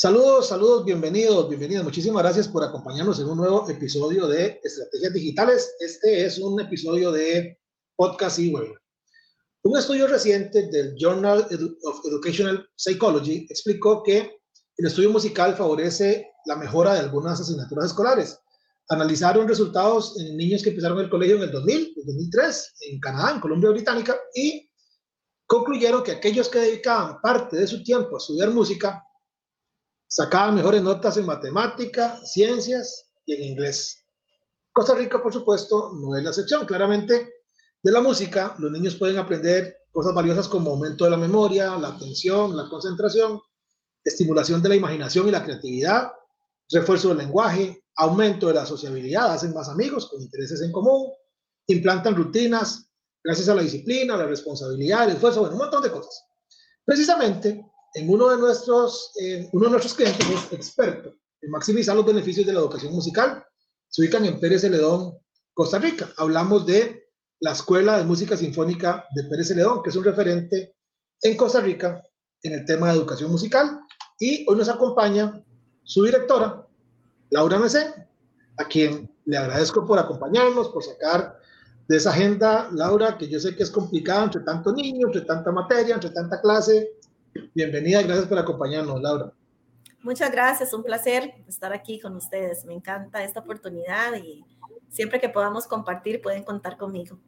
Saludos, saludos, bienvenidos, bienvenidos. Muchísimas gracias por acompañarnos en un nuevo episodio de Estrategias Digitales. Este es un episodio de podcast y. Un estudio reciente del Journal of Educational Psychology explicó que el estudio musical favorece la mejora de algunas asignaturas escolares. Analizaron resultados en niños que empezaron el colegio en el 2000, el 2003, en Canadá, en Colombia Británica, y concluyeron que aquellos que dedicaban parte de su tiempo a estudiar música Sacaban mejores notas en matemática, ciencias y en inglés. Costa Rica, por supuesto, no es la excepción. Claramente, de la música, los niños pueden aprender cosas valiosas como aumento de la memoria, la atención, la concentración, estimulación de la imaginación y la creatividad, refuerzo del lenguaje, aumento de la sociabilidad, hacen más amigos con intereses en común, implantan rutinas gracias a la disciplina, la responsabilidad, el esfuerzo, bueno, un montón de cosas. Precisamente, en uno de nuestros, eh, uno de nuestros clientes es experto en maximizar los beneficios de la educación musical. Se ubican en Pérez Celedón, Costa Rica. Hablamos de la Escuela de Música Sinfónica de Pérez Celedón, que es un referente en Costa Rica en el tema de educación musical. Y hoy nos acompaña su directora, Laura Mesé, a quien le agradezco por acompañarnos, por sacar de esa agenda, Laura, que yo sé que es complicada entre tanto niño, entre tanta materia, entre tanta clase, Bienvenida gracias por acompañarnos, Laura. Muchas gracias, un placer estar aquí con ustedes. Me encanta esta oportunidad y siempre que podamos compartir pueden contar conmigo.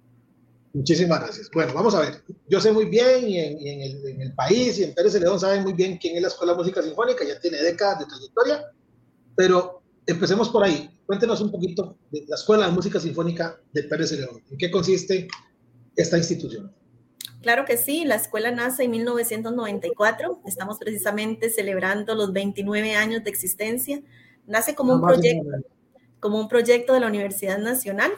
Muchísimas gracias. Bueno, vamos a ver. Yo sé muy bien y en, el, país y en Pérez León saben muy bien quién es la Escuela de Música Sinfónica, ya tiene décadas de trayectoria, pero empecemos por ahí. Cuéntenos un poquito de la Escuela de Música Sinfónica de Pérez León. ¿En qué consiste esta institución? Claro que sí, la escuela nace en 1994, estamos precisamente celebrando los 29 años de existencia. Nace como un proyecto, como un proyecto de la Universidad Nacional,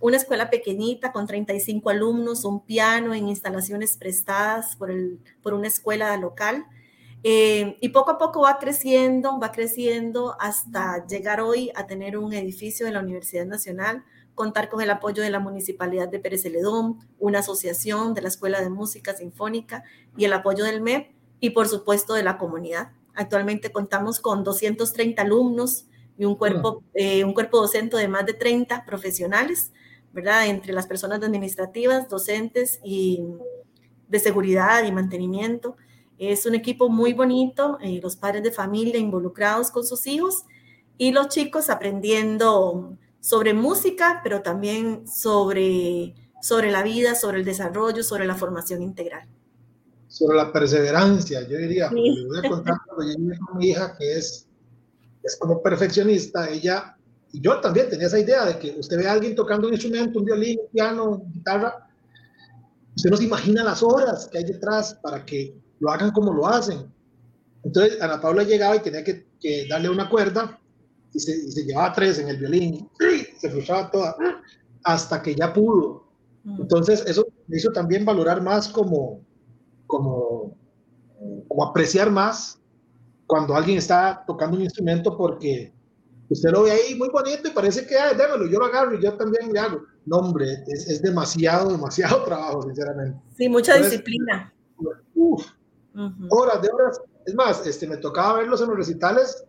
una escuela pequeñita con 35 alumnos, un piano en instalaciones prestadas por, el, por una escuela local. Eh, y poco a poco va creciendo, va creciendo hasta llegar hoy a tener un edificio de la Universidad Nacional, contar con el apoyo de la Municipalidad de Pérez Celedón, una asociación de la Escuela de Música Sinfónica y el apoyo del MEP y por supuesto de la comunidad. Actualmente contamos con 230 alumnos y un cuerpo, eh, un cuerpo docente de más de 30 profesionales, ¿verdad? Entre las personas administrativas, docentes y de seguridad y mantenimiento. Es un equipo muy bonito, eh, los padres de familia involucrados con sus hijos y los chicos aprendiendo sobre música, pero también sobre, sobre la vida, sobre el desarrollo, sobre la formación integral. Sobre la perseverancia, yo diría. Sí. voy a contar cuando yo con mi hija que es, es como perfeccionista, ella, y yo también tenía esa idea de que usted ve a alguien tocando un instrumento, un violín, un piano, guitarra, usted no se imagina las horas que hay detrás para que lo hagan como lo hacen. Entonces, Ana Paula llegaba y tenía que, que darle una cuerda y se, llevaba tres en el violín, se frustraba toda, hasta que ya pudo. Mm. Entonces, eso me hizo también valorar más como, como, como apreciar más cuando alguien está tocando un instrumento porque usted lo ve ahí muy bonito y parece que, ah, démelo, yo lo agarro y yo también le hago. No, hombre, es, es demasiado, demasiado trabajo, sinceramente. Sí, mucha disciplina. Uf, horas de horas. Es más, este, me tocaba verlos en los recitales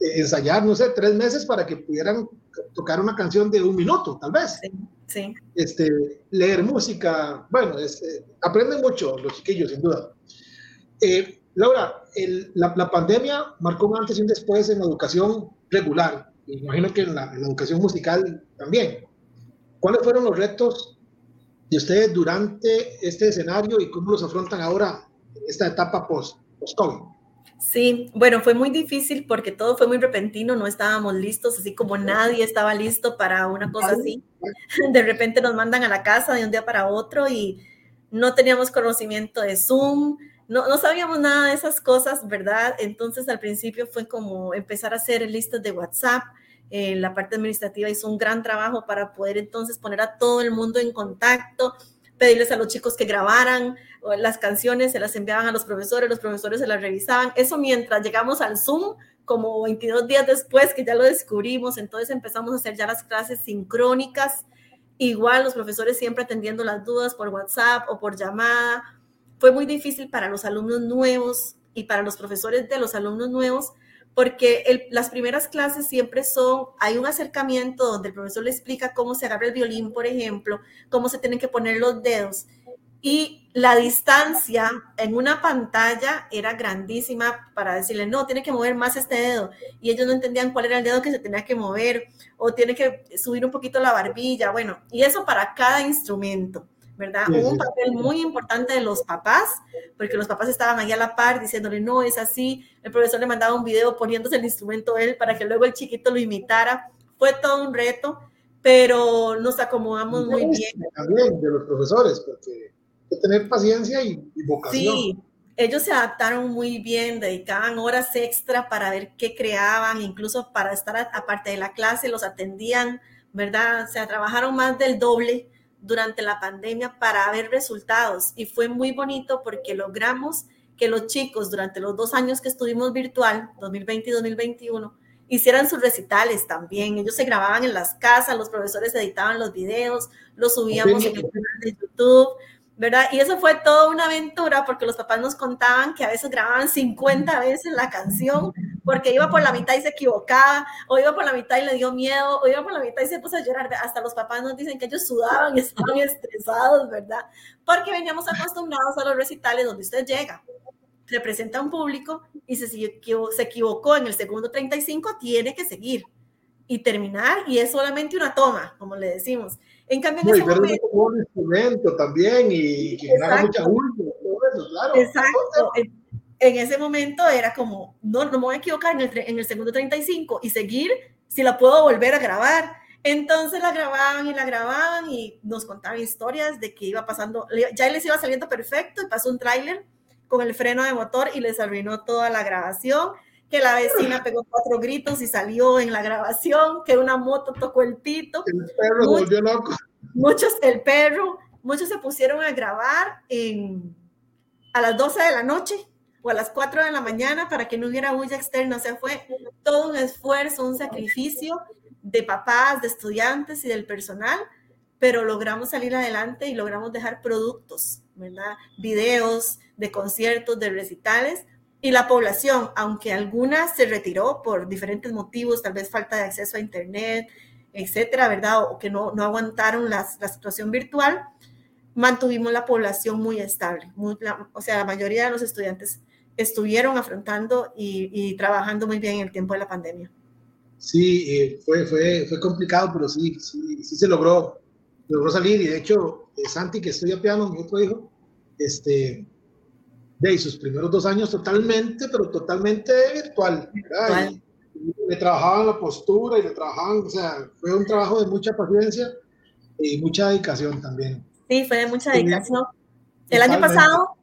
ensayar, no sé, tres meses para que pudieran tocar una canción de un minuto, tal vez. Sí. Este, leer música, bueno, eh, aprenden mucho los chiquillos, sin duda. Eh, Laura, la, pandemia marcó un antes y un después en la educación regular, imagino que en la, en la, educación musical también. ¿Cuáles fueron los retos de ustedes durante este escenario y cómo los afrontan ahora en esta etapa post-COVID? Sí, bueno, fue muy difícil porque todo fue muy repentino, no estábamos listos, así como nadie estaba listo para una cosa así. De repente nos mandan a la casa de un día para otro y no teníamos conocimiento de Zoom, no, no sabíamos nada de esas cosas, ¿verdad? Entonces al principio fue como empezar a hacer listas de WhatsApp. Eh, la parte administrativa hizo un gran trabajo para poder entonces poner a todo el mundo en contacto, pedirles a los chicos que grabaran las canciones, se las enviaban a los profesores, los profesores se las revisaban. Eso mientras llegamos al Zoom, como 22 días después que ya lo descubrimos, entonces empezamos a hacer ya las clases sincrónicas, igual los profesores siempre atendiendo las dudas por WhatsApp o por llamada. Fue muy difícil para los alumnos nuevos y para los profesores de los alumnos nuevos porque las primeras clases siempre son, hay un acercamiento donde el profesor le explica cómo se agarra el violín, por ejemplo, cómo se tienen que poner los dedos. Y la distancia en una pantalla era grandísima para decirle, no, tiene que mover más este dedo. Y ellos no entendían cuál era el dedo que se tenía que mover o tiene que subir un poquito la barbilla. Bueno, y eso para cada instrumento. ¿Verdad? Hubo un papel muy importante de los papás, porque los papás estaban ahí a la par diciéndole, no, es así. El profesor le mandaba un video poniéndose el instrumento él para que luego el chiquito lo imitara. Fue todo un reto, pero nos acomodamos muy bien. También de los profesores, porque hay que tener paciencia y, vocación. Sí, ellos se adaptaron muy bien, dedicaban horas extra para ver qué creaban, incluso para estar aparte de la clase, los atendían, ¿verdad? O sea, trabajaron más del doble durante la pandemia para ver resultados. Y fue muy bonito porque logramos que los chicos durante los dos años que estuvimos virtual, 2020 y 2021, hicieran sus recitales también. Ellos se grababan en las casas, los profesores editaban los videos, los subíamos en el canal de YouTube, ¿verdad? Y eso fue toda una aventura porque los papás nos contaban que a veces grababan 50 veces la canción porque iba por la mitad y se equivocaba, o iba por la mitad y le dio miedo, o iba por la mitad y se puso a llorar. Hasta los papás nos dicen que ellos sudaban y estaban estresados, ¿verdad? Porque veníamos acostumbrados a los recitales donde usted llega, representa a un público y se, se equivocó en el segundo 35, tiene que seguir y terminar, y es solamente una toma, como le decimos. En cambio, en ese momento, un instrumento también y generar mucha ultra, todo eso, claro. Exacto. En ese momento era como, no, no me voy a equivocar en el, en el segundo 35 y seguir si la puedo volver a grabar. Entonces la grababan y la grababan y nos contaban historias de que iba pasando, ya les iba saliendo perfecto y pasó un tráiler con el freno de motor y les arruinó toda la grabación que la vecina pegó cuatro gritos y salió en la grabación, que una moto tocó el pito. El perro muchos, volvió loco. Muchos, el perro, muchos se pusieron a grabar en, a las 12 de la noche o a las 4 de la mañana para que no hubiera bulla externa. O sea, fue todo un esfuerzo, un sacrificio de papás, de estudiantes y del personal, pero logramos salir adelante y logramos dejar productos, ¿verdad? Videos de conciertos, de recitales, y la población, aunque alguna se retiró por diferentes motivos, tal vez falta de acceso a Internet, etcétera, ¿verdad? O que no, no aguantaron la situación virtual, mantuvimos la población muy estable. o sea, la mayoría de los estudiantes estuvieron afrontando y, trabajando muy bien en el tiempo de la pandemia. Sí, eh, fue, fue, fue complicado, pero sí, sí, sí se logró, logró salir. Y de hecho, eh, Santi, que estudia piano, mi otro hijo, este, de sus primeros dos años totalmente, pero totalmente virtual. le trabajaban la postura y le trabajaban, o sea, fue un trabajo de mucha paciencia y mucha dedicación también. Sí, fue de mucha dedicación. El año pasado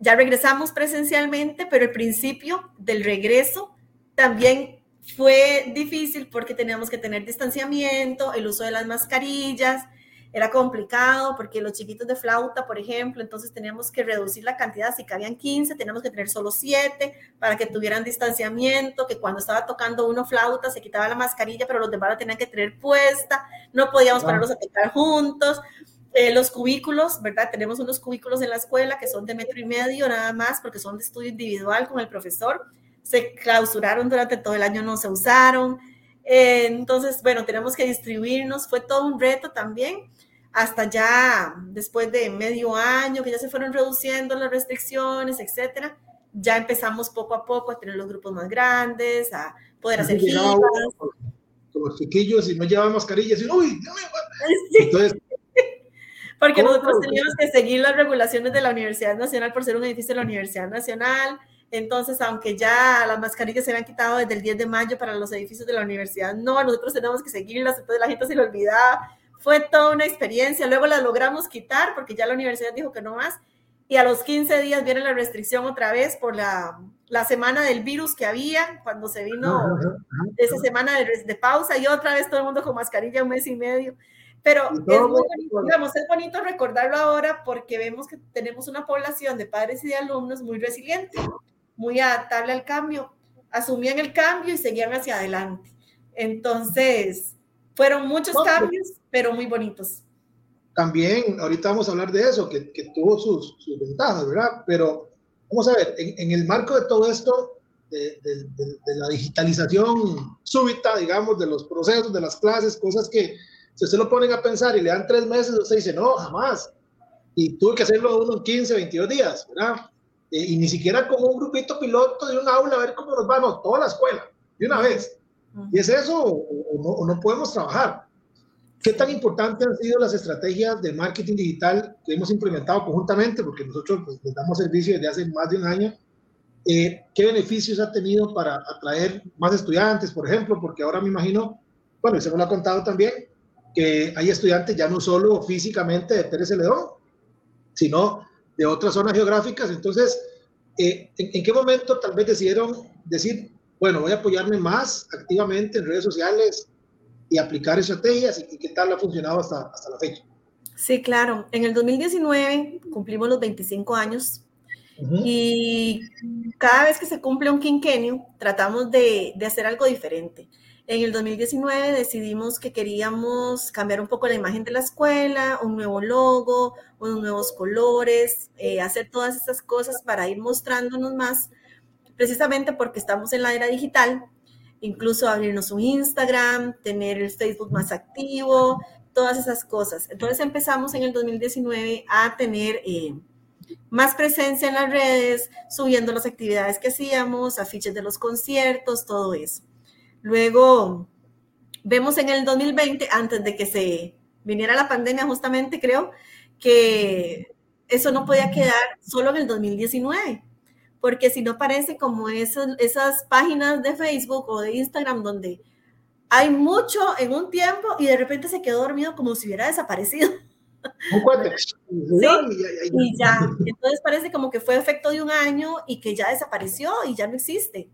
ya regresamos presencialmente, pero el principio del regreso también fue difícil porque teníamos que tener distanciamiento, el uso de las mascarillas, era complicado porque los chiquitos de flauta, por ejemplo, entonces teníamos que reducir la cantidad, si cabían 15, teníamos que tener solo 7 para que tuvieran distanciamiento, que cuando estaba tocando uno flauta se quitaba la mascarilla, pero los demás la tenían que tener puesta, no podíamos pararlos a tocar juntos. Eh, los cubículos, ¿verdad? Tenemos unos cubículos en la escuela que son de metro y medio nada más porque son de estudio individual con el profesor. Se clausuraron durante todo el año, no se usaron. Eh, entonces, bueno, tenemos que distribuirnos. Fue todo un reto también hasta ya después de medio año que ya se fueron reduciendo las restricciones, etcétera, ya empezamos poco a poco a tener los grupos más grandes, a poder hacer giras. Con los chiquillos y no llevaban mascarillas y uy, Entonces, porque nosotros teníamos que seguir las regulaciones de la Universidad Nacional por ser un edificio de la Universidad Nacional. Entonces, aunque ya las mascarillas se habían quitado desde el 10 de mayo para los edificios de la universidad, no, nosotros tenemos que seguirlas, entonces la gente se lo olvidaba fue toda una experiencia. Luego la logramos quitar porque ya la universidad dijo que no más. Y a los 15 días viene la restricción otra vez por la, la semana del virus que había, cuando se vino esa semana de, de, pausa y otra vez todo el mundo con mascarilla un mes y medio. Pero es, muy bonito, digamos, es bonito recordarlo ahora porque vemos que tenemos una población de padres y de alumnos muy resiliente, muy adaptable al cambio, asumían el cambio y seguían hacia adelante. Entonces, fueron muchos cambios, pero muy bonitos. También, ahorita vamos a hablar de eso, que, que tuvo sus, sus, ventajas, ¿verdad? Pero vamos a ver, en, en el marco de todo esto, de, de, de, la digitalización súbita, digamos, de los procesos, de las clases, cosas que si usted lo ponen a pensar y le dan tres meses, usted dice, no, jamás. Y tuve que hacerlo uno en 15, 22 días, ¿verdad? Eh, y ni siquiera como un grupito piloto de un aula a ver cómo nos va, no, toda la escuela, de una vez. Y es eso, o, no, o no podemos trabajar. ¿Qué tan importantes han sido las estrategias de marketing digital que hemos implementado conjuntamente? Porque nosotros pues, les damos servicio desde hace más de un año. Eh, ¿Qué beneficios ha tenido para atraer más estudiantes, por ejemplo? Porque ahora me imagino, bueno, se me lo ha contado también, que hay estudiantes ya no solo físicamente de Pérez Celedón, sino de otras zonas geográficas. Entonces, eh, ¿en, ¿en, qué momento tal vez decidieron decir, bueno, voy a apoyarme más activamente en redes sociales y aplicar estrategias y, y qué tal ha funcionado hasta, hasta la fecha? Sí, claro. En el 2019 cumplimos los 25 años uh -huh. y cada vez que se cumple un quinquenio tratamos de, de hacer algo diferente. En el 2019 decidimos que queríamos cambiar un poco la imagen de la escuela, un nuevo logo, unos nuevos colores, eh, hacer todas esas cosas para ir mostrándonos más, precisamente porque estamos en la era digital, incluso abrirnos un Instagram, tener el Facebook más activo, todas esas cosas. Entonces empezamos en el 2019 a tener eh, más presencia en las redes, subiendo las actividades que hacíamos, afiches de los conciertos, todo eso. Luego, vemos en el 2020, antes de que se viniera la pandemia justamente, creo, que eso no podía quedar solo en el 2019, porque si no parece como esas páginas de Facebook o de Instagram donde hay mucho en un tiempo y de repente se quedó dormido como si hubiera desaparecido. Sí, y ya. Entonces parece como que fue efecto de un año y que ya desapareció y ya no existe.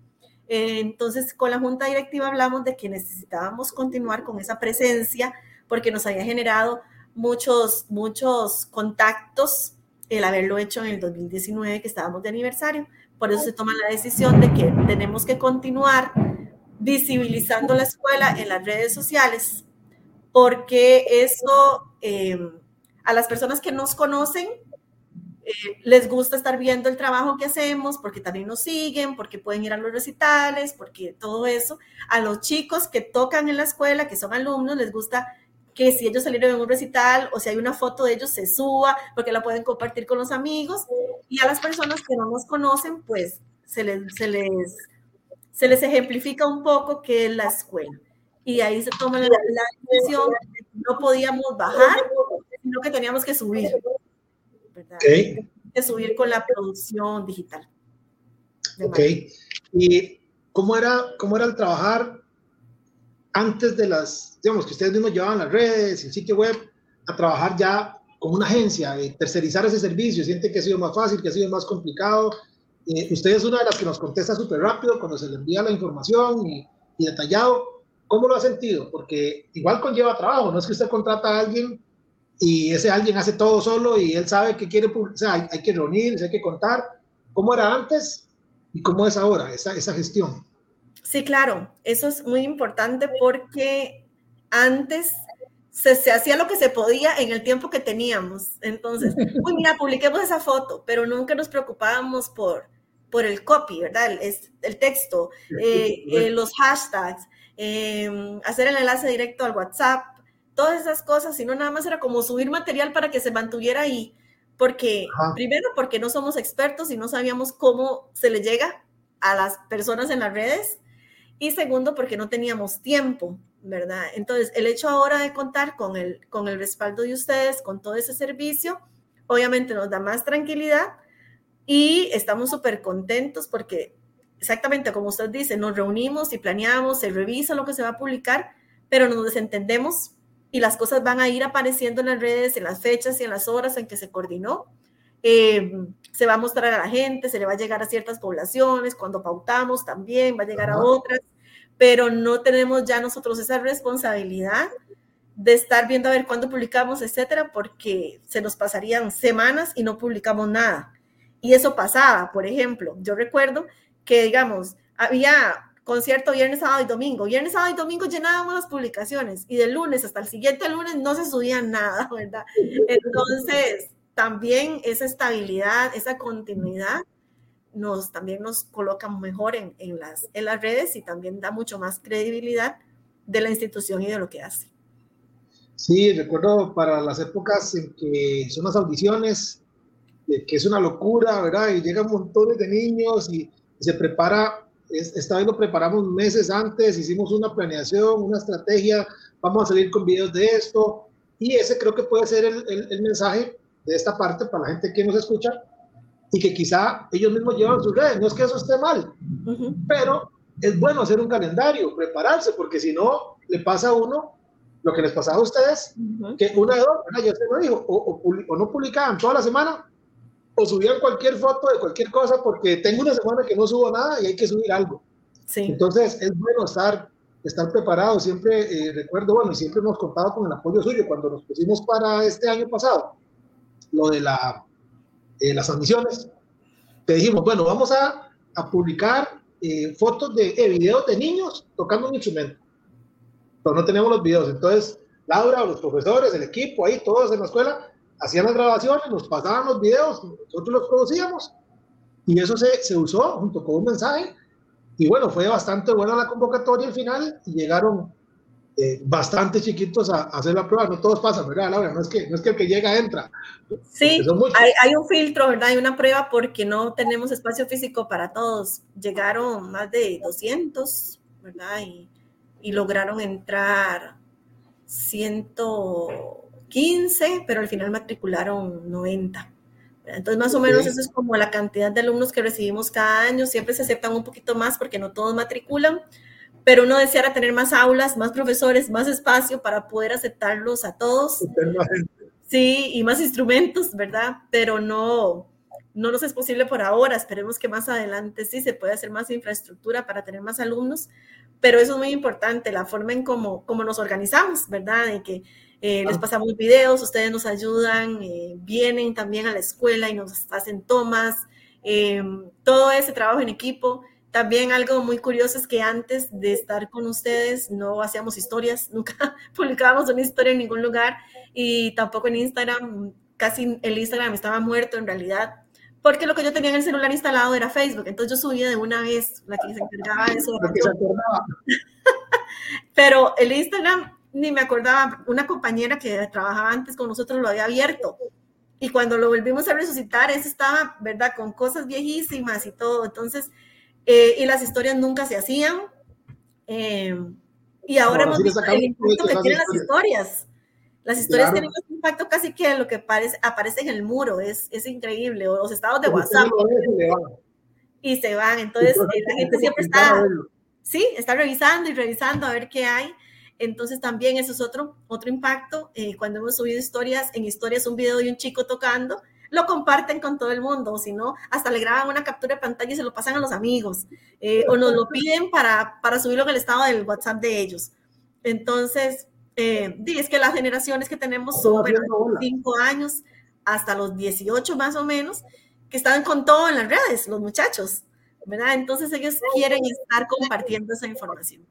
Entonces, con la junta directiva hablamos de que necesitábamos continuar con esa presencia porque nos había generado muchos, muchos contactos el haberlo hecho en el 2019 que estábamos de aniversario. Por eso se toma la decisión de que tenemos que continuar visibilizando la escuela en las redes sociales porque eso eh, a las personas que nos conocen eh, les gusta estar viendo el trabajo que hacemos, porque también nos siguen, porque pueden ir a los recitales, porque todo eso. A los chicos que tocan en la escuela, que son alumnos, les gusta que si ellos salieron en un recital o si hay una foto de ellos, se suba, porque la pueden compartir con los amigos. Y a las personas que no nos conocen, pues se les, ejemplifica un poco qué es la escuela. Y ahí se toma la, la decisión, no podíamos bajar, sino que teníamos que subir. ¿Verdad? Okay. De subir con la producción digital. Ok. ¿Y cómo era, cómo era el trabajar antes de las, digamos, que ustedes mismos llevaban las redes, el sitio web, a trabajar ya con una agencia, y tercerizar ese servicio? ¿Siente que ha sido más fácil, que ha sido más complicado? Eh, usted es una de las que nos contesta súper rápido cuando se le envía la información y, y detallado. ¿Cómo lo ha sentido? Porque igual conlleva trabajo, no es que usted contrata a alguien y ese alguien hace todo solo y él sabe que quiere, o sea, hay, hay que reunirse, hay que contar cómo era antes y cómo es ahora esa, esa gestión. Sí, claro, eso es muy importante porque antes se, se, hacía lo que se podía en el tiempo que teníamos. Entonces, uy, mira, publiquemos esa foto, pero nunca nos preocupábamos por, por el copy, ¿verdad? El, el texto, eh, eh, los hashtags, eh, hacer el enlace directo al WhatsApp, todas esas cosas, sino nada más era como subir material para que se mantuviera ahí, porque Ajá. primero porque no somos expertos y no sabíamos cómo se le llega a las personas en las redes, y segundo porque no teníamos tiempo, ¿verdad? Entonces, el hecho ahora de contar con el, con el respaldo de ustedes, con todo ese servicio, obviamente nos da más tranquilidad y estamos súper contentos porque exactamente como usted dice, nos reunimos y planeamos, se revisa lo que se va a publicar, pero nos desentendemos y las cosas van a ir apareciendo en las redes, en las fechas y en las horas en que se coordinó. Eh, se va a mostrar a la gente, se le va a llegar a ciertas poblaciones, cuando pautamos también va a llegar a otras, pero no tenemos ya nosotros esa responsabilidad de estar viendo a ver cuándo publicamos, etcétera, porque se nos pasarían semanas y no publicamos nada. Y eso pasaba, por ejemplo, yo recuerdo que, digamos, había concierto viernes, sábado y domingo. Viernes, sábado y domingo llenábamos las publicaciones y del lunes hasta el siguiente lunes no se subía nada, ¿verdad? Entonces, también esa estabilidad, esa continuidad nos también nos coloca mejor en, en, las, en las redes y también da mucho más credibilidad de la institución y de lo que hace. Sí, recuerdo para las épocas en que son las audiciones, que es una locura, ¿verdad? Y llegan montones de niños y se prepara esta vez lo preparamos meses antes, hicimos una planeación, una estrategia, vamos a salir con videos de esto, y ese creo que puede ser el, el, mensaje de esta parte para la gente que nos escucha y que quizá ellos mismos llevan sus redes. No es que eso esté mal, pero es bueno hacer un calendario, prepararse, porque si no, le pasa a uno lo que les pasaba a ustedes, que una de dos, ya usted lo dijo, o, o, no publicaban toda la semana o subían cualquier foto de cualquier cosa porque tengo una semana que no subo nada y hay que subir algo. Sí. Entonces es bueno estar, estar preparado. Siempre eh, recuerdo, bueno, y siempre hemos contado con el apoyo suyo cuando nos pusimos para este año pasado, lo de la, eh, las admisiones. Te dijimos, bueno, vamos a, a publicar eh, fotos de videos de niños tocando un instrumento. Pero no tenemos los videos. Entonces, Laura, los profesores, el equipo, ahí, todos en la escuela, hacían las grabaciones, nos pasaban los videos, nosotros los producíamos y eso se, se usó junto con un mensaje. Y bueno, fue bastante buena la convocatoria al final y llegaron eh, bastante chiquitos a, hacer la prueba. No todos pasan, ¿verdad, Laura? No es que, no es que el que llega entra. Sí, hay, hay, un filtro, ¿verdad? Hay una prueba porque no tenemos espacio físico para todos. Llegaron más de 200, ¿verdad? Y, y lograron entrar 100 15, pero al final matricularon 90. Entonces, más o menos eso es como la cantidad de alumnos que recibimos cada año. Siempre se aceptan un poquito más porque no todos matriculan, pero uno deseara tener más aulas, más profesores, más espacio para poder aceptarlos a todos. Sí, y más instrumentos, ¿verdad? Pero no, no nos es posible por ahora. Esperemos que más adelante sí se pueda hacer más infraestructura para tener más alumnos. Pero eso es muy importante, la forma en cómo, cómo nos organizamos, ¿verdad? De que eh, les ah. pasamos videos, ustedes nos ayudan, eh, vienen también a la escuela y nos hacen tomas, eh, todo ese trabajo en equipo. También algo muy curioso es que antes de estar con ustedes no hacíamos historias, nunca publicábamos una historia en ningún lugar y tampoco en Instagram, casi el Instagram estaba muerto en realidad, porque lo que yo tenía en el celular instalado era Facebook, entonces yo subía de una vez la que se encargaba de eso. Pero el Instagram ni me acordaba, una compañera que trabajaba antes con nosotros lo había abierto. Y cuando lo volvimos a resucitar, ese estaba, ¿verdad? Con cosas viejísimas y todo. Entonces, eh, y las historias nunca se hacían. Eh, y ahora hemos visto el impacto que tienen las historias. Las historias tienen un impacto casi que lo que parece, aparece en el muro, es, es increíble, o los estados de WhatsApp. Y se van, entonces eh, la gente siempre está, sí, está revisando y revisando a ver qué hay. Entonces también eso es otro, otro impacto. Eh, cuando hemos subido historias, en historias un video de un chico tocando, lo comparten con todo el mundo, o si no, hasta le graban una captura de pantalla y se lo pasan a los amigos, eh, o nos lo piden para, para subirlo en el estado del WhatsApp de ellos. Entonces, eh, es que las generaciones que tenemos son de 5 años hasta los 18 más o menos, que están con todo en las redes, los muchachos, ¿verdad? Entonces ellos quieren estar compartiendo esa información.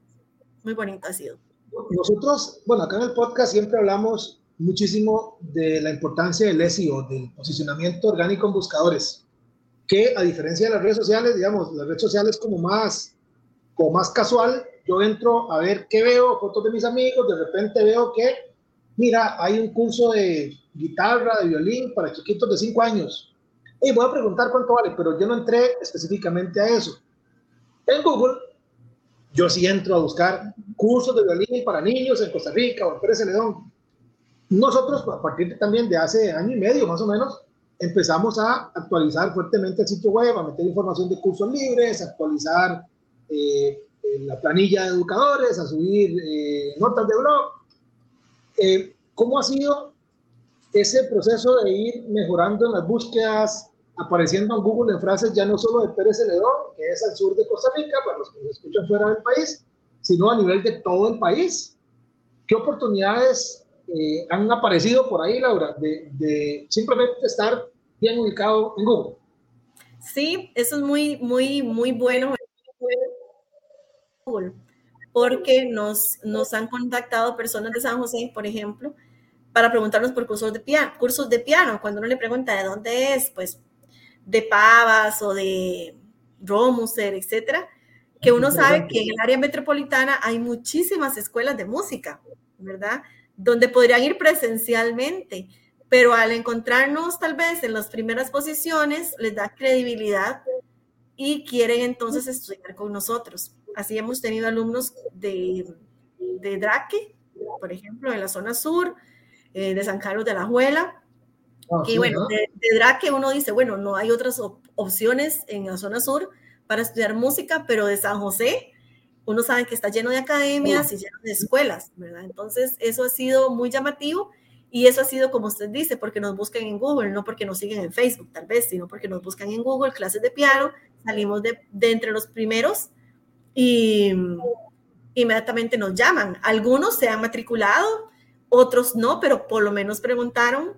Muy bonito ha sido nosotros, bueno, acá en el podcast siempre hablamos muchísimo de la importancia del SEO, del posicionamiento orgánico en buscadores, que a diferencia de las redes sociales, digamos, las redes sociales como más, como más casual, yo entro a ver qué veo, fotos de mis amigos, de repente veo que, mira, hay un curso de guitarra, de violín para chiquitos de 5 años. Y voy a preguntar cuánto vale, pero yo no entré específicamente a eso. En Google yo sí entro a buscar cursos de violín para niños en Costa Rica o en Pérez Celedón. Nosotros, a partir también de hace año y medio más o menos, empezamos a actualizar fuertemente el sitio web, a meter información de cursos libres, a actualizar eh, la planilla de educadores, a subir eh, notas de blog. eh, ¿cómo ha sido ese proceso de ir mejorando en las búsquedas, apareciendo en Google en frases ya no solo de Pérez Celedón, que es al sur de Costa Rica, para los que nos escuchan fuera del país, sino a nivel de todo el país? ¿Qué oportunidades eh, han aparecido por ahí, Laura, de, de simplemente estar bien ubicado en Google? Sí, eso es muy, muy, muy bueno. Porque nos, nos han contactado personas de San José, por ejemplo, para preguntarnos por cursos de piano, cursos de piano. Cuando uno le pregunta de dónde es, pues de Pavas o de Romuser, etcétera, que uno sabe que en el área metropolitana hay muchísimas escuelas de música, ¿verdad? Donde podrían ir presencialmente pero al encontrarnos tal vez en las primeras posiciones, les da credibilidad y quieren entonces estudiar con nosotros. Así hemos tenido alumnos de, de Draque, por ejemplo, en la zona sur, eh, de San Carlos de la Juela. Ah, y bueno, de, de, Draque uno dice, bueno, no hay otras opciones en la zona sur para estudiar música, pero de San José, uno sabe que está lleno de academias y lleno de escuelas, ¿verdad? Entonces, eso ha sido muy llamativo y eso ha sido, como usted dice, porque nos buscan en Google, no porque nos siguen en Facebook, tal vez, sino porque nos buscan en Google, clases de piano, salimos de, entre los primeros y inmediatamente nos llaman. Algunos se han matriculado, otros no, pero por lo menos preguntaron.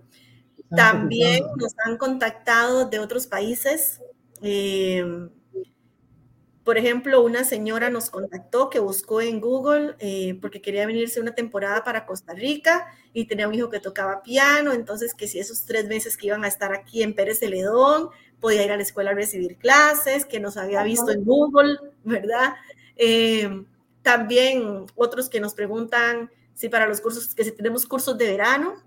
También nos han contactado de otros países. Eh, por ejemplo, una señora nos contactó que buscó en Google eh, porque quería venirse una temporada para Costa Rica y tenía un hijo que tocaba piano, entonces que si esos tres meses que iban a estar aquí en Pérez Celedón, podía ir a la escuela a recibir clases, que nos había visto en Google, ¿verdad? Eh, también otros que nos preguntan si para los cursos, que si tenemos cursos de verano,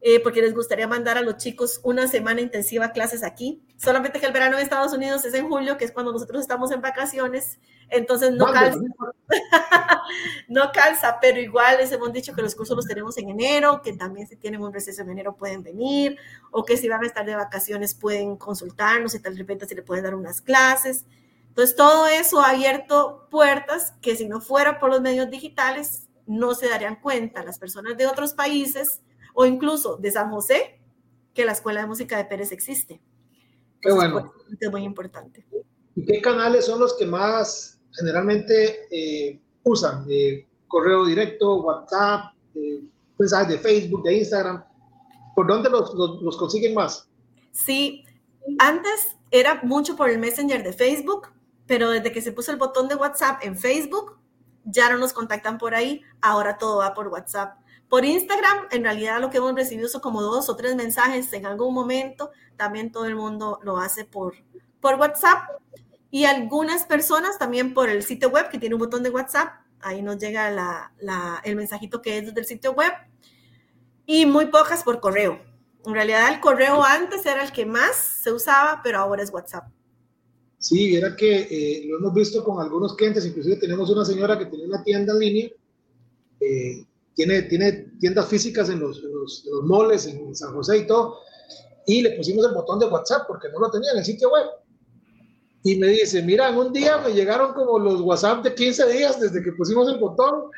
eh, porque les gustaría mandar a los chicos una semana intensiva clases aquí. Solamente que el verano en Estados Unidos es en julio, que es cuando nosotros estamos en vacaciones, entonces no calza, no calza, pero igual les hemos dicho que los cursos los tenemos en enero, que también si tienen un receso en enero pueden venir, o que si van a estar de vacaciones pueden consultarnos y tal de repente se le pueden dar unas clases. Entonces todo eso ha abierto puertas que si no fuera por los medios digitales no se darían cuenta las personas de otros países o incluso de San José, que la Escuela de Música de Pérez existe. Qué bueno. Es muy importante. ¿Y qué canales son los que más generalmente eh, usan? Eh, correo directo, WhatsApp, eh, mensajes de Facebook, de Instagram. ¿Por dónde los, los, consiguen más? Sí, antes era mucho por el Messenger de Facebook, pero desde que se puso el botón de WhatsApp en Facebook, ya no nos contactan por ahí, ahora todo va por WhatsApp. Por Instagram, en realidad lo que hemos recibido son como dos o tres mensajes en algún momento. También todo el mundo lo hace por, por WhatsApp. Y algunas personas también por el sitio web que tiene un botón de WhatsApp. Ahí nos llega el mensajito que es desde el sitio web. Y muy pocas por correo. En realidad el correo antes era el que más se usaba, pero ahora es WhatsApp. Sí, era que eh, lo hemos visto con algunos clientes, inclusive tenemos una señora que tiene una tienda en línea eh, tiene, tiene tiendas físicas en los, los, los moles, en San José y todo, y le pusimos el botón de WhatsApp porque no lo tenía en el sitio web. Y me dice, mira, en un día me llegaron como los WhatsApp de 15 días desde que pusimos el botón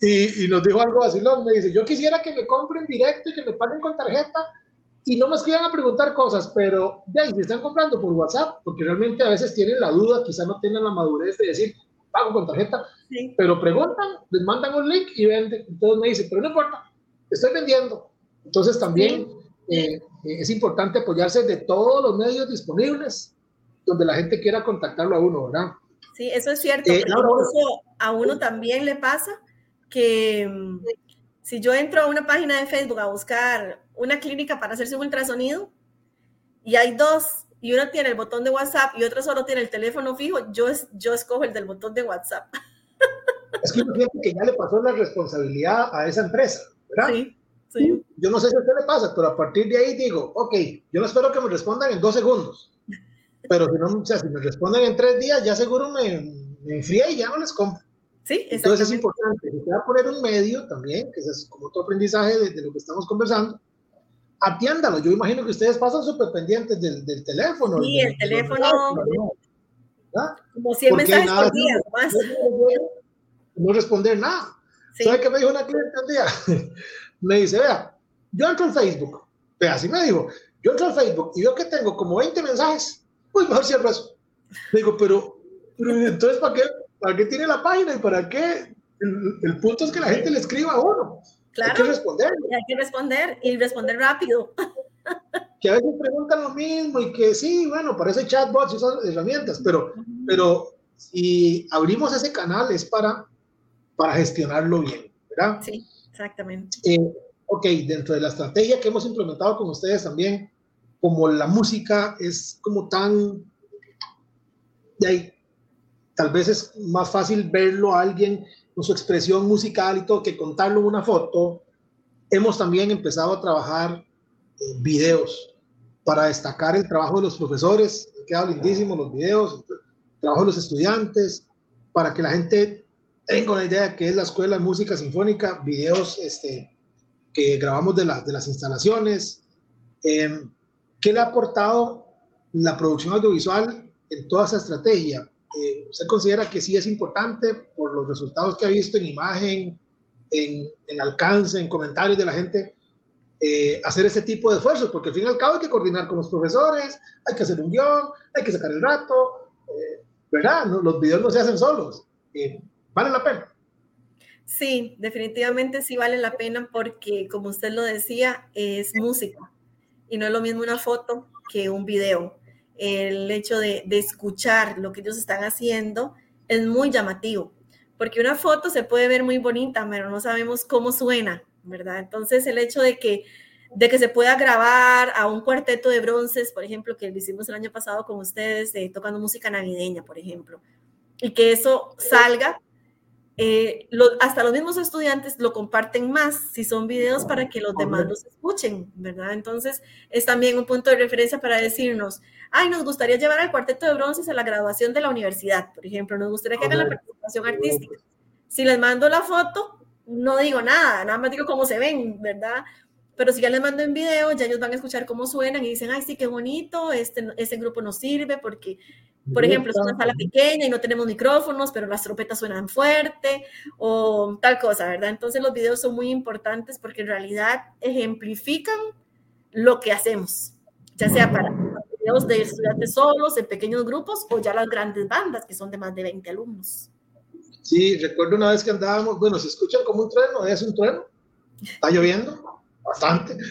y, y nos dijo algo así, ¿no? me dice, yo quisiera que me compren directo y que me paguen con tarjeta y no me escriban a preguntar cosas, pero ya, si están comprando por WhatsApp, porque realmente a veces tienen la duda, quizás no tienen la madurez de decir, pago con tarjeta, pero preguntan, les mandan un link y venden. Entonces me dicen, pero no importa, estoy vendiendo. Entonces también eh, es importante apoyarse de todos los medios disponibles donde la gente quiera contactarlo a uno, ¿verdad? Sí, eso es cierto. Eh, incluso a uno también le pasa que mm, si yo entro a una página de Facebook a buscar una clínica para hacerse un ultrasonido y hay dos y uno tiene el botón de WhatsApp y otro solo tiene el teléfono fijo, yo, es, yo escojo el del botón de WhatsApp. Es que uno que ya le pasó la responsabilidad a esa empresa, ¿verdad? Sí, sí. Yo no sé si a usted le pasa, pero a partir de ahí digo, ok, yo no espero que me respondan en dos segundos, pero si, no, o sea, si me responden en tres días, ya seguro me, me enfría y ya no les compro. Sí, Entonces es importante, se va a poner un medio también, que es como otro aprendizaje de, de lo que estamos conversando, atiéndalo. Yo imagino que ustedes pasan súper pendientes del, del, teléfono. Sí, el, teléfono. Como 100 mensajes por día, más. No responder nada. ¿Sabe qué me dijo una cliente un día? me dice, vea, yo entro en Facebook, vea, así me dijo, yo entro en Facebook y veo que tengo como 20 mensajes, uy, mejor cierro eso. Le digo, pero, entonces, ¿para qué, ¿para qué tiene la página y para qué? El, punto es que la gente le escriba a uno. Claro. Hay que responder. Hay que responder y responder rápido. Que a veces preguntan lo mismo y que sí, bueno, parece chatbots y esas herramientas, pero, pero si abrimos ese canal es para, para gestionarlo bien, ¿verdad? Sí, exactamente. Eh, ok, dentro de la estrategia que hemos implementado con ustedes también, como la música es como tan de ahí, tal vez es más fácil verlo a alguien con su expresión musical y todo que contarlo en una foto. Hemos también empezado a trabajar videos para destacar el trabajo de los profesores. Quedan lindísimos los videos, el trabajo de los estudiantes, para que la gente tenga una idea de qué es la Escuela de Música Sinfónica, videos este, que grabamos de, de las instalaciones. Eh, ¿Qué le ha aportado la producción audiovisual en toda esa estrategia? Eh, ¿Usted considera que sí es importante por los resultados que ha visto en imagen, en, en alcance, en comentarios de la gente, eh, hacer ese tipo de esfuerzos? Porque al fin y al cabo hay que coordinar con los profesores, hay que hacer un guion, hay que sacar el rato, eh, ¿verdad? los videos no se hacen solos. ¿Vale la pena? Sí, definitivamente sí vale la pena porque, como usted lo decía, es música y no es lo mismo una foto que un video el hecho de, escuchar lo que ellos están haciendo es muy llamativo, porque una foto se puede ver muy bonita, pero no sabemos cómo suena, ¿verdad? Entonces el hecho de que, de que se pueda grabar a un cuarteto de bronces, por ejemplo, que lo hicimos el año pasado con ustedes, eh, tocando música navideña, por ejemplo, y que eso salga eh, hasta los mismos estudiantes lo comparten más si son videos para que los demás los escuchen, ¿verdad? Entonces es también un punto de referencia para decirnos, ay, nos gustaría llevar al cuarteto de bronces a la graduación de la universidad, por ejemplo, nos gustaría que hagan la participación artística. Si les mando la foto, no digo nada, nada más digo cómo se ven, ¿verdad? Pero si ya les mando en video, ya ellos van a escuchar cómo suenan y dicen, ay, sí, qué bonito, este, este grupo nos sirve porque por ejemplo, es una sala pequeña y no tenemos micrófonos, pero las trompetas suenan fuerte o tal cosa, ¿verdad? Entonces los videos son muy importantes porque en realidad ejemplifican lo que hacemos, ya sea para de estudiantes solos, en pequeños grupos o ya las grandes bandas que son de más de 20 alumnos. Sí, recuerdo una vez que andábamos, bueno, se escuchan como un tren, ¿no es un tren? ¿Está lloviendo? Bastante.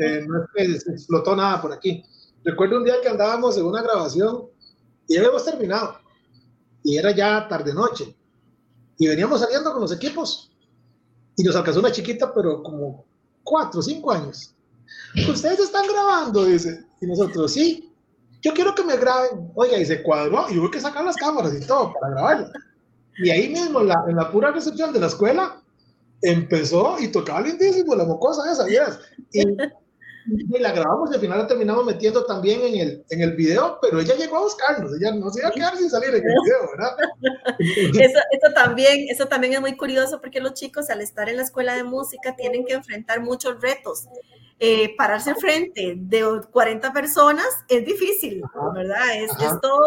Eh, no es que se explotó nada por aquí Recuerdo un día que andábamos en una grabación y ya habíamos terminado. Y era ya tarde-noche. Y veníamos saliendo con los equipos. Y nos alcanzó una chiquita, pero como cuatro cinco años. Ustedes están grabando, dice. Y nosotros, sí. Yo quiero que me graben. Oiga, y se cuadró. Y hubo que sacar las cámaras y todo para grabarla. Y ahí mismo, la, en la pura recepción de la escuela, empezó y tocaba lindísimo la mocosa esa, ¿sabías? Y y la grabamos y al final la terminamos metiendo también en el, en el video, pero ella llegó a buscarnos, ella no se iba a quedar sin salir en el video, ¿verdad? Eso, eso, también, eso también es muy curioso porque los chicos al estar en la escuela de música tienen que enfrentar muchos retos. Eh, pararse frente de 40 personas es difícil, ¿verdad? Es, es todo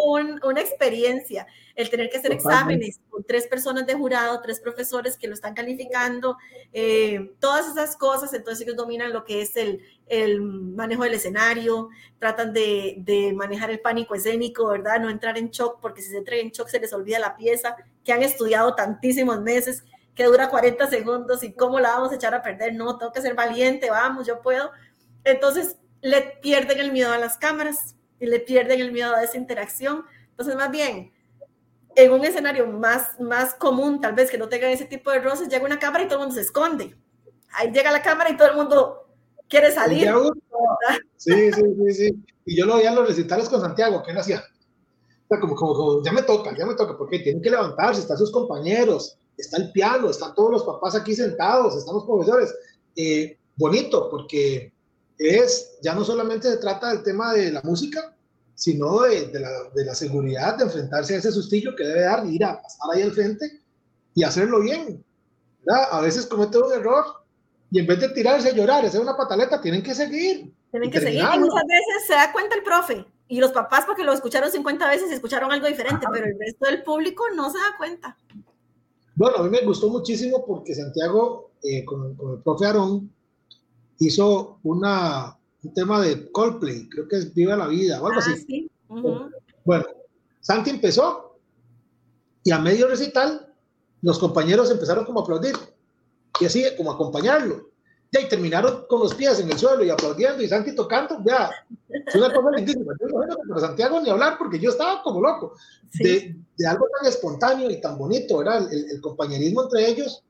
una experiencia el tener que hacer exámenes con tres personas de jurado, tres profesores que lo están calificando, eh, todas esas cosas, entonces ellos dominan lo que es el, el manejo del escenario, tratan de, de, manejar el pánico escénico, ¿verdad? No entrar en shock, porque si se entra en shock se les olvida la pieza que han estudiado tantísimos meses, que dura 40 segundos y cómo la vamos a echar a perder, no, tengo que ser valiente, vamos, yo puedo. Entonces le pierden el miedo a las cámaras y le pierden el miedo a esa interacción. Entonces, más bien, en un escenario más, más común, tal vez que no tengan ese tipo de roces, llega una cámara y todo el mundo se esconde. Ahí llega la cámara y todo el mundo quiere salir. Sí, sí, sí, sí. Y yo lo veía en los recitales con Santiago, ¿qué él hacía? como, como, ya me toca, ya me toca, porque tienen que levantarse, están sus compañeros, está el piano, están todos los papás aquí sentados, están los profesores. Eh, bonito, porque es, ya no solamente se trata del tema de la música, sino de, de, la, de, la, seguridad de enfrentarse a ese sustillo que debe dar, ir a pasar ahí al frente y hacerlo bien. ¿verdad? A veces cometen un error y en vez de tirarse a llorar, hacer una pataleta, tienen que seguir. Tienen que seguir y muchas veces se da cuenta el profe y los papás porque lo escucharon 50 veces y escucharon algo diferente, pero el resto del público no se da cuenta. Bueno, a mí me gustó muchísimo porque Santiago eh, con, con, el profe Aarón, hizo una, un tema de Coldplay, creo que es Viva la Vida o algo ah, así. Sí. Uh -huh. Bueno, Santi empezó y a medio recital los compañeros empezaron como a aplaudir y así como a acompañarlo. Y terminaron con los pies en el suelo y aplaudiendo y Santi tocando, ya, es una cosa lindísima. Yo para Santiago ni hablar porque yo estaba como loco Sí. de, de algo tan espontáneo y tan bonito, ¿verdad? El, el compañerismo entre ellos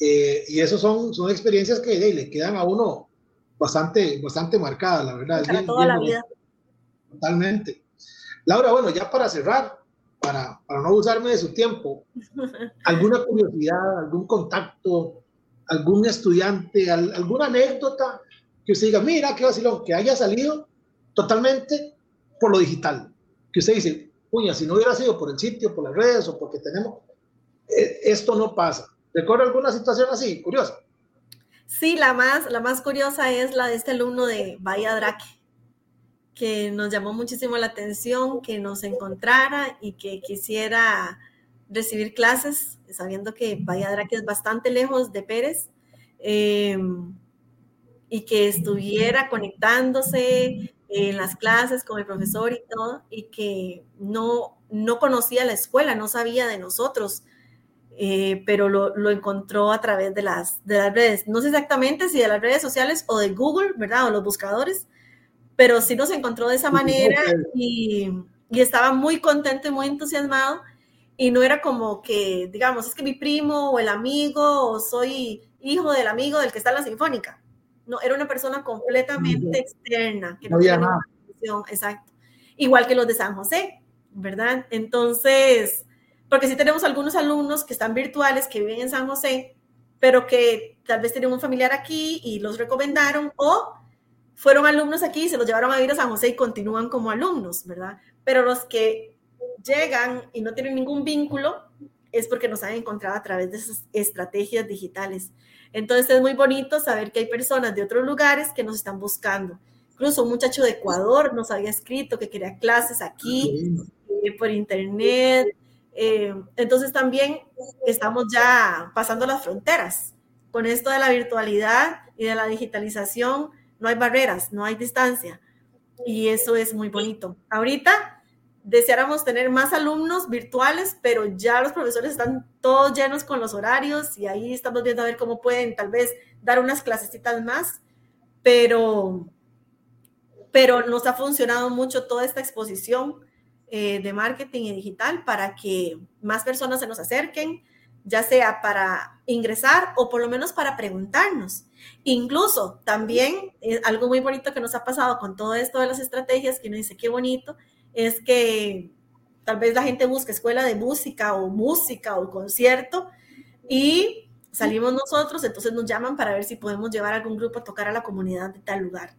eh, y eso son, son experiencias que eh, le quedan a uno bastante, bastante marcadas, la verdad. Es Para bien- toda bien la bonito. vida. Totalmente. Laura, bueno, ya para cerrar, para, para no usarme de su tiempo, ¿alguna curiosidad, algún contacto, algún estudiante, al- alguna anécdota que usted diga, mira, qué vacilón, que haya salido totalmente por lo digital? Que usted dice, puña, si no hubiera sido por el sitio, por las redes o porque tenemos, eh, esto no pasa. ¿Recuerda alguna situación así, curiosa? Sí, la más, la más curiosa es la de este alumno de Bahía Draque, que nos llamó muchísimo la atención que nos encontrara y que quisiera recibir clases, sabiendo que Bahía Draque es bastante lejos de Pérez, eh, y que estuviera conectándose en las clases con el profesor y todo, y que no, no conocía la escuela, no sabía de nosotros. Eh, pero lo, lo, encontró a través de las, de las redes. No sé exactamente si de las redes sociales o de Google, ¿verdad? O los buscadores, pero sí nos encontró de esa manera y, y, estaba muy contento y muy entusiasmado. Y no era como que, digamos, es que mi primo o el amigo o soy hijo del amigo del que está en la sinfónica. No, era una persona completamente externa. Que no, no había nada. Exacto. Igual que los de San José, ¿verdad? Entonces, porque sí tenemos algunos alumnos que están virtuales, que viven en San José, pero que tal vez tienen un familiar aquí y los recomendaron, o fueron alumnos aquí y se los llevaron a vivir a San José y continúan como alumnos, ¿verdad? Pero los que llegan y no tienen ningún vínculo es porque nos han encontrado a través de esas estrategias digitales. Entonces es muy bonito saber que hay personas de otros lugares que nos están buscando. Incluso un muchacho de Ecuador nos había escrito que quería clases aquí, eh, por internet, eh, entonces también estamos ya pasando las fronteras. Con esto de la virtualidad y de la digitalización, no hay barreras, no hay distancia. Y eso es muy bonito. Ahorita deseáramos tener más alumnos virtuales, pero ya los profesores están todos llenos con los horarios y ahí estamos viendo a ver cómo pueden tal vez dar unas clasecitas más, pero, pero nos ha funcionado mucho toda esta exposición eh, de marketing y digital para que más personas se nos acerquen, ya sea para ingresar o por lo menos para preguntarnos. Incluso también eh, algo muy bonito que nos ha pasado con todo esto de las estrategias, que uno dice qué bonito, es que tal vez la gente busca escuela de música o música o concierto y salimos nosotros, entonces nos llaman para ver si podemos llevar algún grupo a tocar a la comunidad de tal lugar,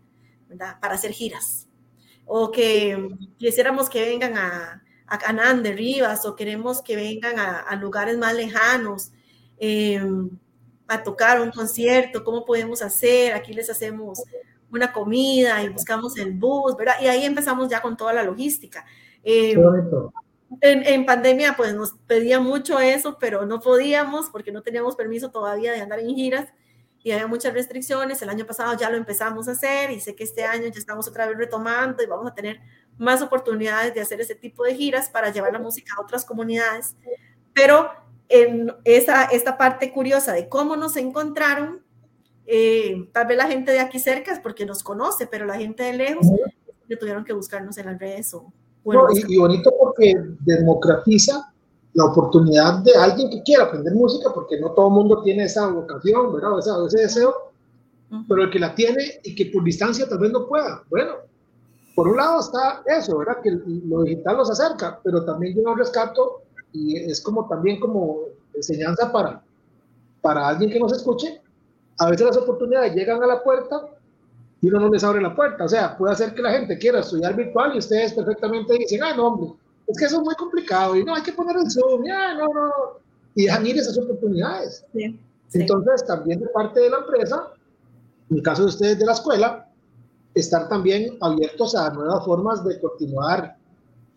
¿verdad? Para hacer giras o que quisiéramos que vengan a, a Canán de Rivas o queremos que vengan a, a lugares más lejanos eh, a tocar un concierto, ¿cómo podemos hacer? Aquí les hacemos una comida y buscamos el bus, ¿verdad? Y ahí empezamos ya con toda la logística. Eh, en, en, pandemia pues nos pedía mucho eso, pero no podíamos porque no teníamos permiso todavía de andar en giras y había muchas restricciones. El año pasado ya lo empezamos a hacer y sé que este año ya estamos otra vez retomando y vamos a tener más oportunidades de hacer ese tipo de giras para llevar la música a otras comunidades. Pero en esa, esta parte curiosa de cómo nos encontraron, eh, tal vez la gente de aquí cerca es porque nos conoce, pero la gente de lejos que tuvieron que buscarnos en las redes. O, bueno, no, y, y bonito porque democratiza la oportunidad de alguien que quiera aprender música, porque no todo el mundo tiene esa vocación, ¿verdad? Esa, ese deseo, uh -huh. pero el que la tiene y que por distancia tal vez no pueda. Bueno, por un lado está eso, ¿verdad? Que lo digital los acerca, pero también yo rescato y es como también como enseñanza para, para alguien que nos escuche. A veces las oportunidades llegan a la puerta y uno no les abre la puerta. O sea, puede hacer que la gente quiera estudiar virtual y ustedes perfectamente dicen, ah, no, hombre, es que eso es muy complicado y no, hay que poner el Zoom, ya, no, no, y dejan ir esas oportunidades. Sí, sí. Entonces, también de parte de la empresa, en el caso de ustedes de la escuela, estar también abiertos a nuevas formas de continuar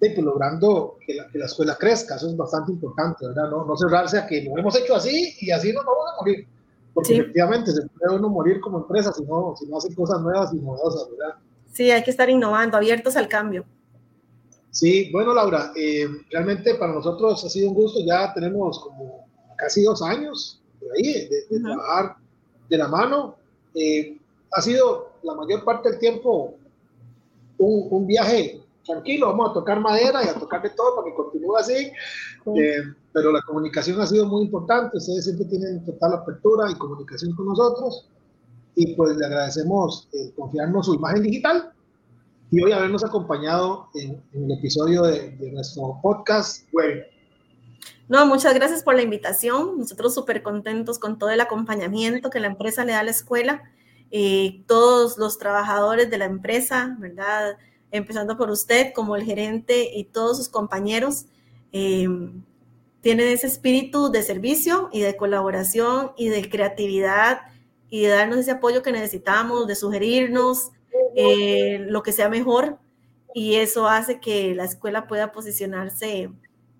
de, pues, logrando que la, que la, escuela crezca. Eso es bastante importante, ¿verdad? No, no cerrarse a que lo hemos hecho así y así nos vamos a morir. Porque efectivamente se puede uno morir como empresa si no, si no hace cosas nuevas y novedosas, ¿verdad? Sí, hay que estar innovando, abiertos al cambio. Sí, bueno, Laura, eh, realmente para nosotros ha sido un gusto. Ya tenemos como casi dos años de ahí, de, trabajar de la mano. Eh, ha sido la mayor parte del tiempo un, un, viaje tranquilo. Vamos a tocar madera y a tocar de todo para que continúe así. Eh, pero la comunicación ha sido muy importante. Ustedes siempre tienen total apertura y comunicación con nosotros. Y pues le agradecemos confiarnos su imagen digital y hoy habernos acompañado en, el episodio de, nuestro podcast web. No, muchas gracias por la invitación. Nosotros súper contentos con todo el acompañamiento que la empresa le da a la escuela. y todos los trabajadores de la empresa, ¿verdad? Empezando por usted como el gerente y todos sus compañeros, eh, tienen ese espíritu de servicio y de colaboración y de creatividad y de darnos ese apoyo que necesitamos, de sugerirnos, eh, lo que sea mejor y eso hace que la escuela pueda posicionarse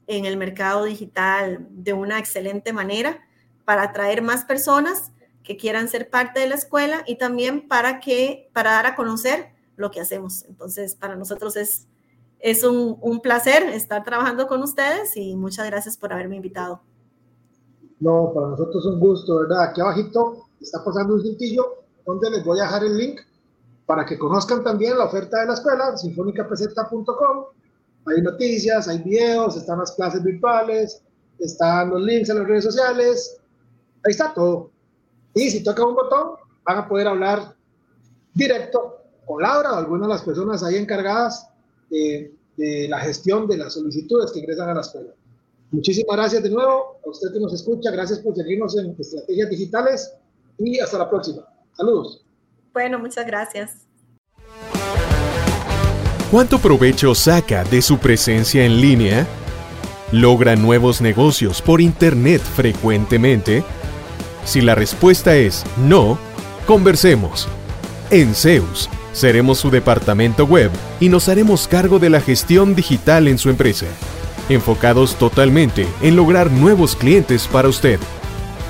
en el mercado digital de una excelente manera para atraer más personas que quieran ser parte de la escuela y también para que para dar a conocer lo que hacemos. Entonces, para nosotros es es un, un placer estar trabajando con ustedes y muchas gracias por haberme invitado. No, para nosotros es un gusto, ¿verdad? Aquí abajito está pasando un cintillo donde les voy a dejar el link para que conozcan también la oferta de la escuela, sinfónicapz.com. Hay noticias, hay videos, están las clases virtuales, están los links en las redes sociales, ahí está todo. Y si tocan un botón, van a poder hablar directo con Laura o alguna de las personas ahí encargadas de, de la gestión de las solicitudes que ingresan a la escuela. Muchísimas gracias de nuevo a usted que nos escucha, gracias por seguirnos en Estrategias Digitales y hasta la próxima. Saludos. Bueno, muchas gracias. ¿Cuánto provecho saca de su presencia en línea? ¿Logra nuevos negocios por Internet frecuentemente? Si la respuesta es no, conversemos. En Zeus, seremos su departamento web y nos haremos cargo de la gestión digital en su empresa, enfocados totalmente en lograr nuevos clientes para usted.